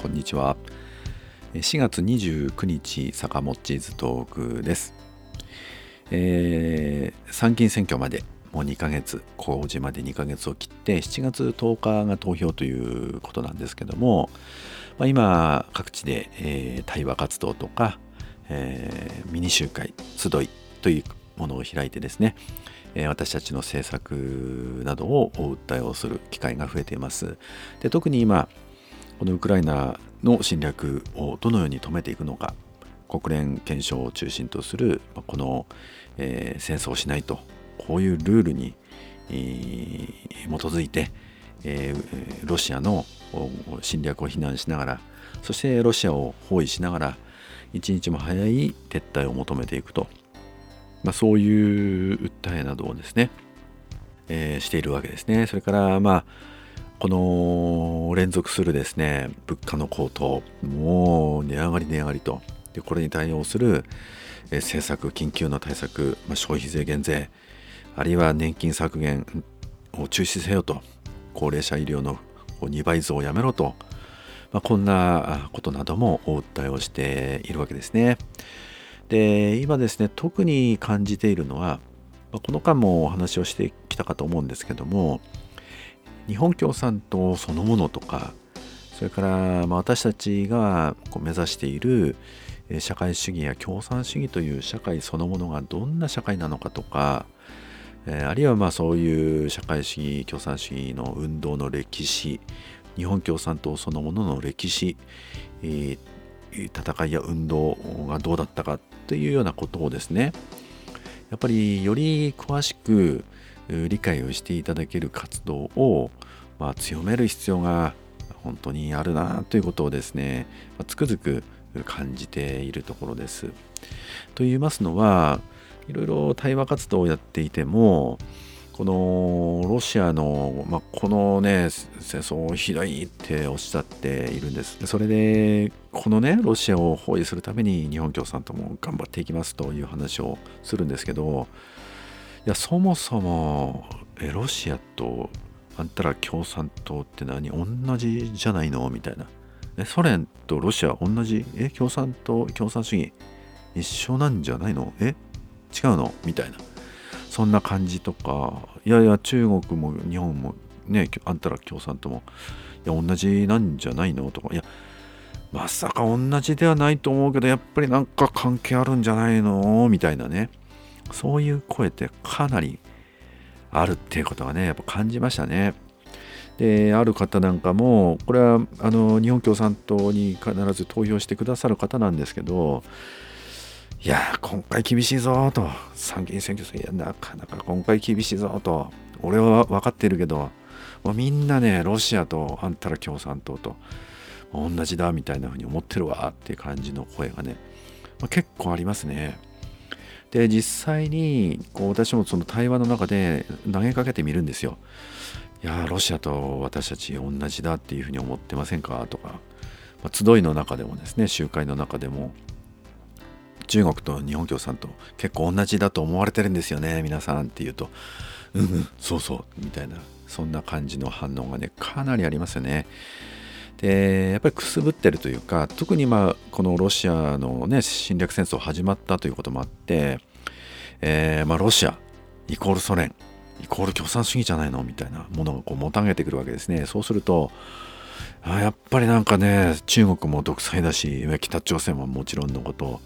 こんにちは4月29日坂本チーズトークです、えー、参議院選挙までもう2ヶ月公示まで2ヶ月を切って7月10日が投票ということなんですけども、まあ、今各地で、えー、対話活動とか、えー、ミニ集会集いというものを開いてですね、え、私たちの政策などをお訴えをする機会が増えています。で特に今このウクライナの侵略をどのように止めていくのか国連憲章を中心とするこの、えー、戦争をしないとこういうルールに、えー、基づいて、えー、ロシアの侵略を非難しながらそしてロシアを包囲しながら一日も早い撤退を求めていくと、まあ、そういう訴えなどをですね、えー、しているわけですね。それからまあこの連続するですね物価の高騰もう値上がり値上がりと。でこれに対応する政策緊急の対策、まあ、消費税減税あるいは年金削減を中止せよと。高齢者医療の2倍増をやめろと、まあ、こんなことなどもお訴えをしているわけですね。で今ですね特に感じているのはこの間もお話をしてきたかと思うんですけども日本共産党そのものとかそれからま私たちがこう目指している社会主義や共産主義という社会そのものがどんな社会なのかとかあるいはまあそういう社会主義共産主義の運動の歴史日本共産党そのものの歴史戦いや運動がどうだったかというようなことをですねやっぱりより詳しく理解をしていただける活動を、まあ、強める必要が本当にあるなということをですね、まあ、つくづく感じているところです。と言いますのはいろいろ対話活動をやっていてもこのロシアの、まあ、このね戦争をひどいっておっしゃっているんです。それでこのねロシアを包囲するために日本共産党も頑張っていきますという話をするんですけどやそもそもえロシアとあんたら共産党って何同じじゃないの？みたいな。えソ連とロシア同じ？え共産党共産主義一緒なんじゃないの？え違うの？みたいな。そんな感じとか。いやいや中国も日本もねあんたら共産党もいや同じなんじゃないの？とか。いやまさか同じではないと思うけどやっぱりなんか関係あるんじゃないの？みたいなね。そういう声ってかなりあるっていうことがねやっぱ感じましたね。である方なんかもこれはあの日本共産党に必ず投票してくださる方なんですけどいや今回厳しいぞと参議院選挙戦いやなかなか今回厳しいぞと俺は分かってるけどもうみんなねロシアとあんたら共産党と同じだみたいな風に思ってるわっていう感じの声がね、まあ、結構ありますね。で実際にこう私もその対話の中で投げかけてみるんですよ。いやロシアと私たち同じだっていうふうに思ってませんか？とか、まあ、集いの中でもですね集会の中でも。中国と日本共産と結構同じだと思われてるんですよね皆さんって言うとうんうんそうそうみたいな。そんな感じの反応がねかなりありますよね。でやっぱりくすぶってるというか特にまあこのロシアのね侵略戦争始まったということもあって、えー、まあロシアイコールソ連イコール共産主義じゃないのみたいなものをこうもたげてくるわけですね。そうするとあやっぱりなんかね中国も独裁だし北朝鮮はもちろんのこと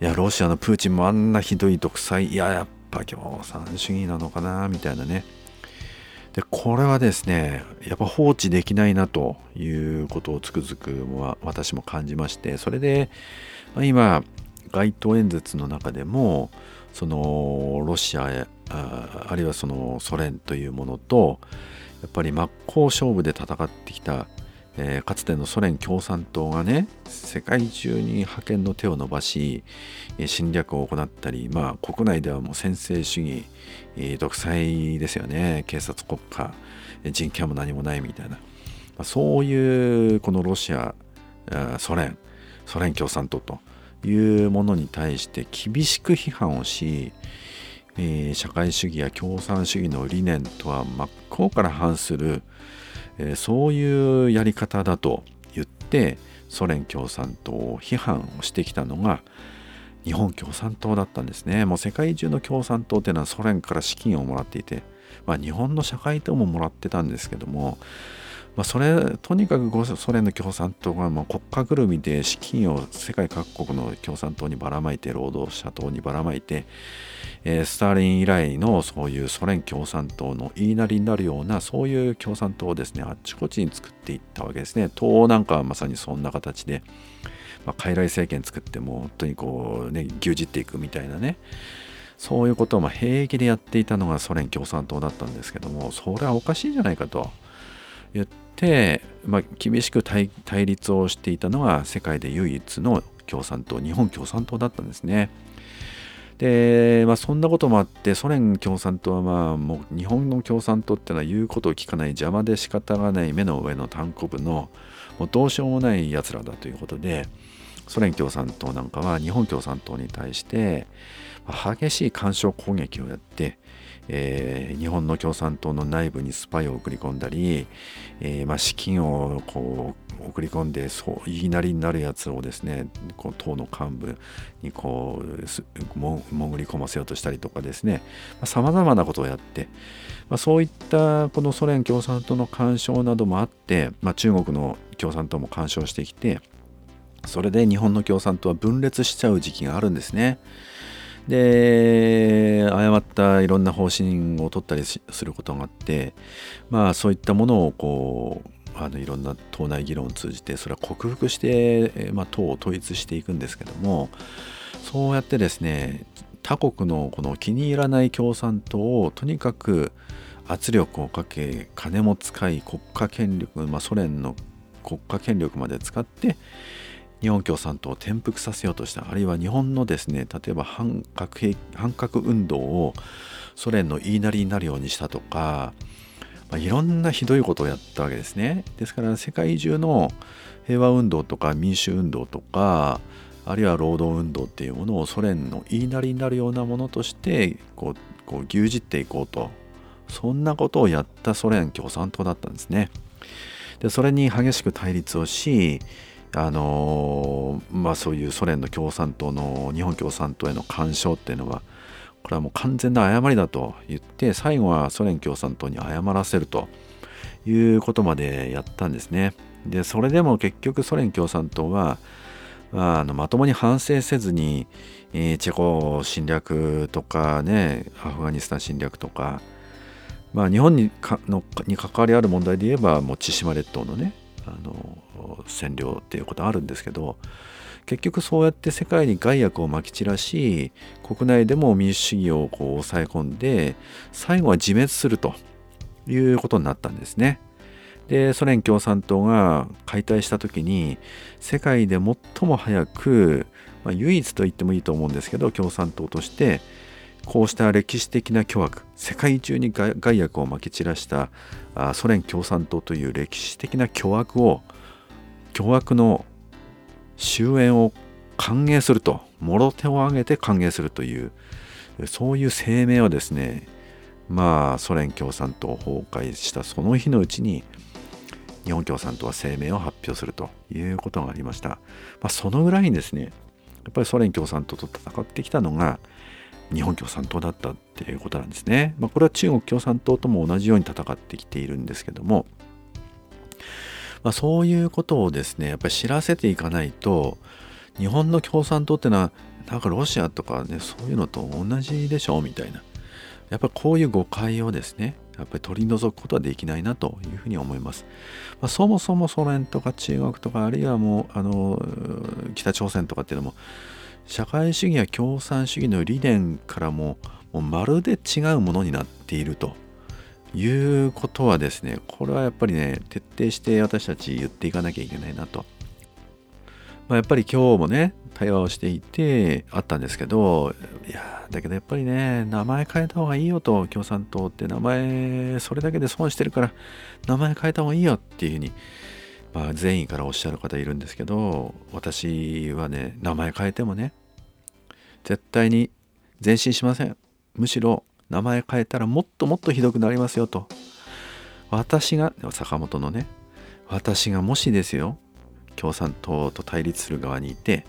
いやロシアのプーチンもあんなひどい独裁いややっぱ共産主義なのかなみたいなね。でこれはですねやっぱ放置できないなということをつくづく私も感じましてそれで、今街頭演説の中でもそのロシアあるいはそのソ連というものとやっぱり真っ向勝負で戦ってきたえー、かつてのソ連共産党がね世界中に覇権の手を伸ばし侵略を行ったり、まあ、国内ではもう専制主義、独裁ですよね。警察国家人権も何もないみたいな、まあ、そういうこのロシアソ連ソ連共産党というものに対して厳しく批判をし、え、社会主義や共産主義の理念とは真っ向から反するえー、そういうやり方だと言ってソ連共産党を批判をしてきたのが日本共産党だったんですね。もう世界中の共産党っていうのはソ連から資金をもらっていて、まあ、日本の社会党ももらってたんですけどもまあ、それとにかくソ連の共産党がま国家ぐるみで資金を世界各国の共産党にばらまいて労働者党にばらまいて、えー、スターリン以来のそういうソ連共産党の言いなりになるようなそういう共産党をですねあっちこっちに作っていったわけですね。党なんかはまさにそんな形で、まあ、傀儡政権作ってもう本当にこうね牛耳っていくみたいなね。そういうことをま平気でやっていたのがソ連共産党だったんですけどもそれはおかしいじゃないかと。言って、まあ、厳しく対立をしていたのが世界で唯一の共産党日本共産党だったんですね。で、まあ、そんなこともあってソ連共産党はまあもう日本の共産党ってのは言うことを聞かない邪魔で仕方がない目の上の単行部のもうどうしようもないやつらだということでソ連共産党なんかは日本共産党に対して激しい干渉攻撃をやってえー、日本の共産党の内部にスパイを送り込んだり、えー、まあ、資金をこう送り込んでそう言いなりになるやつをですねこう党の幹部にこう潜り込ませようとしたりとかですねさまざ、まなことをやって、まあ、そういったこのソ連共産党の干渉などもあって、ま、中国の共産党も干渉してきてそれで日本の共産党は分裂しちゃう時期があるんですね。で誤ったいろんな方針を取ったりすることがあってまあそういったものをこうあのいろんな党内議論を通じてそれは克服して、まあ、党を統一していくんですけどもそうやってですね他国のこの気に入らない共産党をとにかく圧力をかけ金も使い国家権力、まあ、ソ連の国家権力まで使って日本共産党を転覆させようとしたあるいは日本のですね例えば反核反核運動をソ連の言いなりになるようにしたとか、まあ、いろんなひどいことをやったわけですねですから世界中の平和運動とか民主運動とかあるいは労働運動っていうものをソ連の言いなりになるようなものとしてこうこう牛耳っていこうとそんなことをやったソ連共産党だったんですね。でそれに激しく対立をしあのまあ、そういうソ連の共産党の日本共産党への干渉っていうのはこれはもう完全な誤りだと言って最後はソ連共産党に謝らせるということまでやったんですね。でそれでも結局ソ連共産党はあのまともに反省せずに、えー、チェコ侵略とかねアフガニスタン侵略とか、まあ、日本にかのに関わりある問題で言えばもう千島列島のね占領っていうことあるんですけど結局そうやって世界に害悪をまき散らし国内でも民主主義をこう抑え込んで最後は自滅するということになったんですね。でソ連共産党が解体した時に世界で最も早く、まあ、唯一と言ってもいいと思うんですけど共産党としてこうした歴史的な巨悪世界中に害悪をまき散らしたソ連共産党という歴史的な巨悪を巨悪の終焉を歓迎するともろ手を挙げて歓迎するというそういう声明をですねまあソ連共産党崩壊したその日のうちに日本共産党は声明を発表するということがありました、まあ、そのぐらいにですねやっぱりソ連共産党と戦ってきたのが日本共産党だったっていうことなんですね。まあ、これは中国共産党とも同じように戦ってきているんですけども、まあ、そういうことをですねやっぱり知らせていかないと日本の共産党ってのはなんかロシアとかねそういうのと同じでしょうみたいなやっぱこういう誤解をですねやっぱり取り除くことはできないなというふうに思います。まあ、そもそもソ連とか中国とかあるいはもうあの北朝鮮とかっていうのも社会主義や共産主義の理念からももうまるで違うものになっているということはですねこれはやっぱりね徹底して私たち言っていかなきゃいけないなと、まあ、やっぱり今日もね対話をしていてあったんですけどいやだけどやっぱりね名前変えた方がいいよと共産党って名前それだけで損してるから名前変えた方がいいよっていうふうにまあ、善意からおっしゃる方いるんですけど私はね名前変えてもね絶対に前進しません。むしろ名前変えたらもっともっとひどくなりますよと私が坂本のね私がもしですよ共産党と対立する側にいて、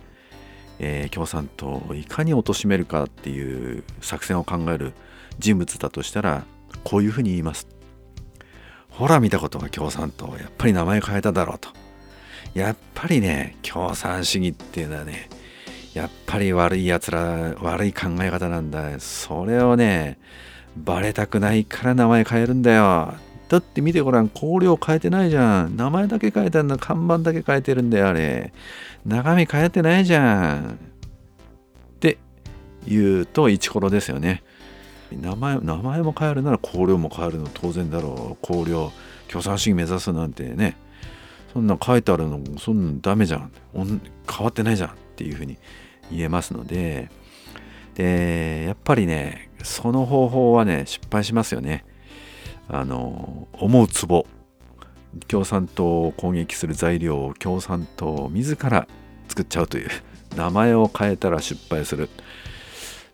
えー、共産党をいかに貶めるかっていう作戦を考える人物だとしたらこういうふうに言います。ほら見たことが共産党やっぱり名前変えただろうと。やっぱりね共産主義っていうのはねやっぱり悪いやつら悪い考え方なんだ。それをねバレたくないから名前変えるんだよ。だって見てごらん香料変えてないじゃん。名前だけ変えてんの看板だけ変えてるんだよあれ。中身変えてないじゃん。って言うとイチコロですよね。名前名前も変えるなら香料も変えるの当然だろう。香料共産主義目指すなんてね。そんな書いてあるのそんなダメじゃん変わってないじゃん。っていうふうに言えますのででやっぱりねその方法はね失敗しますよね。あの思うツボ。共産党を攻撃する材料を共産党自ら作っちゃうという。名前を変えたら失敗する。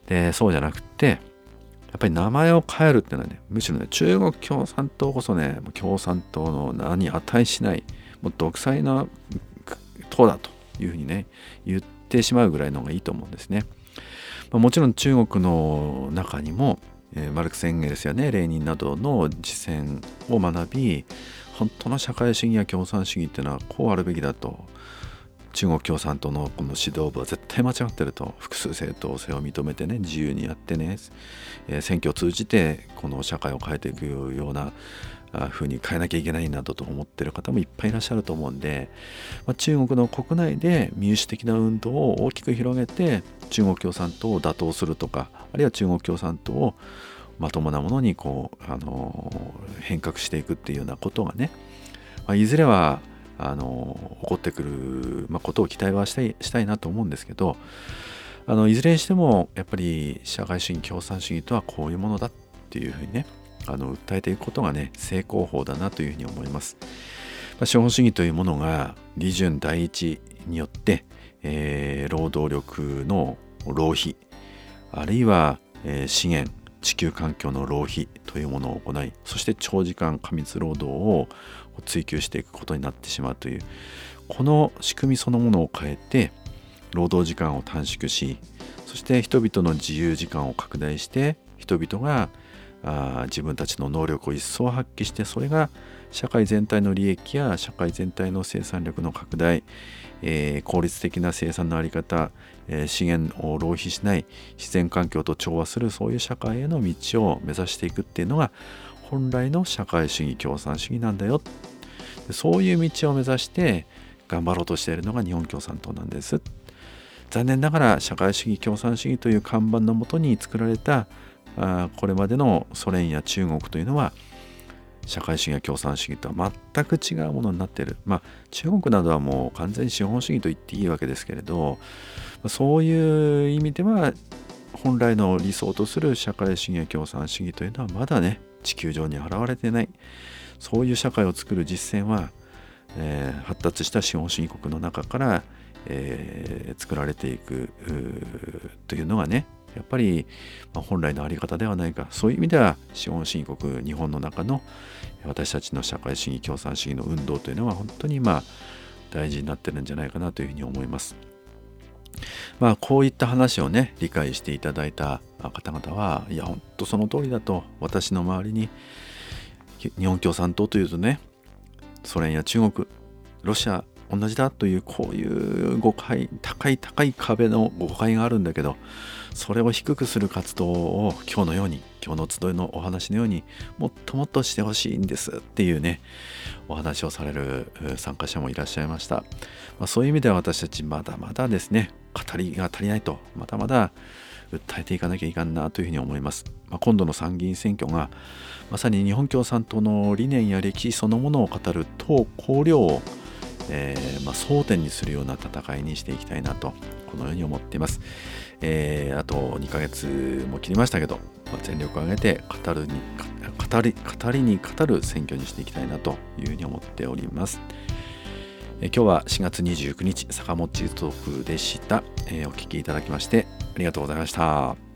でそうじゃなくてやっぱり名前を変えるっていうのはねむしろね中国共産党こそね共産党の名に値しないもう独裁な党だというふうにね言ってしまうぐらいの方がいいと思うんですね。まあ、もちろん中国の中にも、えー、マルクス・エンゲルスやねレーニンなどの実践を学び本当の社会主義や共産主義っていうのはこうあるべきだと中国共産党のこの指導部は絶対間違ってると複数政党性を認めてね自由にやってね、えー、選挙を通じてこの社会を変えていくようなふうに変えなきゃいけないなどと思ってる方もいっぱいいらっしゃると思うんで、まあ、中国の国内で民主的な運動を大きく広げて中国共産党を打倒するとかあるいは中国共産党をまともなものにこう、あの変革していくっていうようなことがね、まあ、いずれはあの起こってくる、まあ、ことを期待はしたいしたいなと思うんですけどあのいずれにしてもやっぱり社会主義共産主義とはこういうものだっていうふうにねあの訴えていくことがね成功法だなというふうに思います。まあ、資本主義というものが利潤第一によって、えー、労働力の浪費あるいは、えー、資源地球環境の浪費というものを行いそして長時間過密労働を追求していくことになってしまうというこの仕組みそのものを変えて労働時間を短縮しそして人々の自由時間を拡大して人々があ自分たちの能力を一層発揮してそれが社会全体の利益や社会全体の生産力の拡大、えー、効率的な生産の在り方、えー、資源を浪費しない自然環境と調和するそういう社会への道を目指していくっていうのが本来の社会主義共産主義なんだよ。そういう道を目指して頑張ろうとしているのが日本共産党なんです。残念ながら社会主義共産主義という看板のもとに作られたあこれまでのソ連や中国というのは社会主義や共産主義とは全く違うものになっている。まあ中国などはもう完全に資本主義と言っていいわけですけれどそういう意味では本来の理想とする社会主義や共産主義というのはまだね地球上に現れてないそういう社会を作る実践は、えー、発達した資本主義国の中から、えー、作られていくというのがねやっぱり、ま本来の在り方ではないかそういう意味では資本主義国日本の中の私たちの社会主義共産主義の運動というのは本当にまあ大事になってるんじゃないかなというふうに思います。まあこういった話をね理解していただいた方々はいや本当その通りだと私の周りに日本共産党というとねソ連や中国ロシア同じだというこういう誤解高い高い壁の誤解があるんだけどそれを低くする活動を今日のように今日の集いのお話のようにもっともっとしてほしいんですっていうねお話をされる参加者もいらっしゃいました、まあ、そういう意味では私たちまだまだですね語りが足りないとまだまだ訴えていかなきゃいかんなというふうに思います、まあ、今度の参議院選挙がまさに日本共産党の理念や歴史そのものを語る党綱領をえー、まあ、争点にするような戦いにしていきたいなとこのように思っています、えー、あと2ヶ月も切りましたけど、まあ、全力を挙げて語るに語り語りに語る選挙にしていきたいなというふうに思っております、え、今日は4月29日坂本トークでした、えお聴きいただきましてありがとうございました。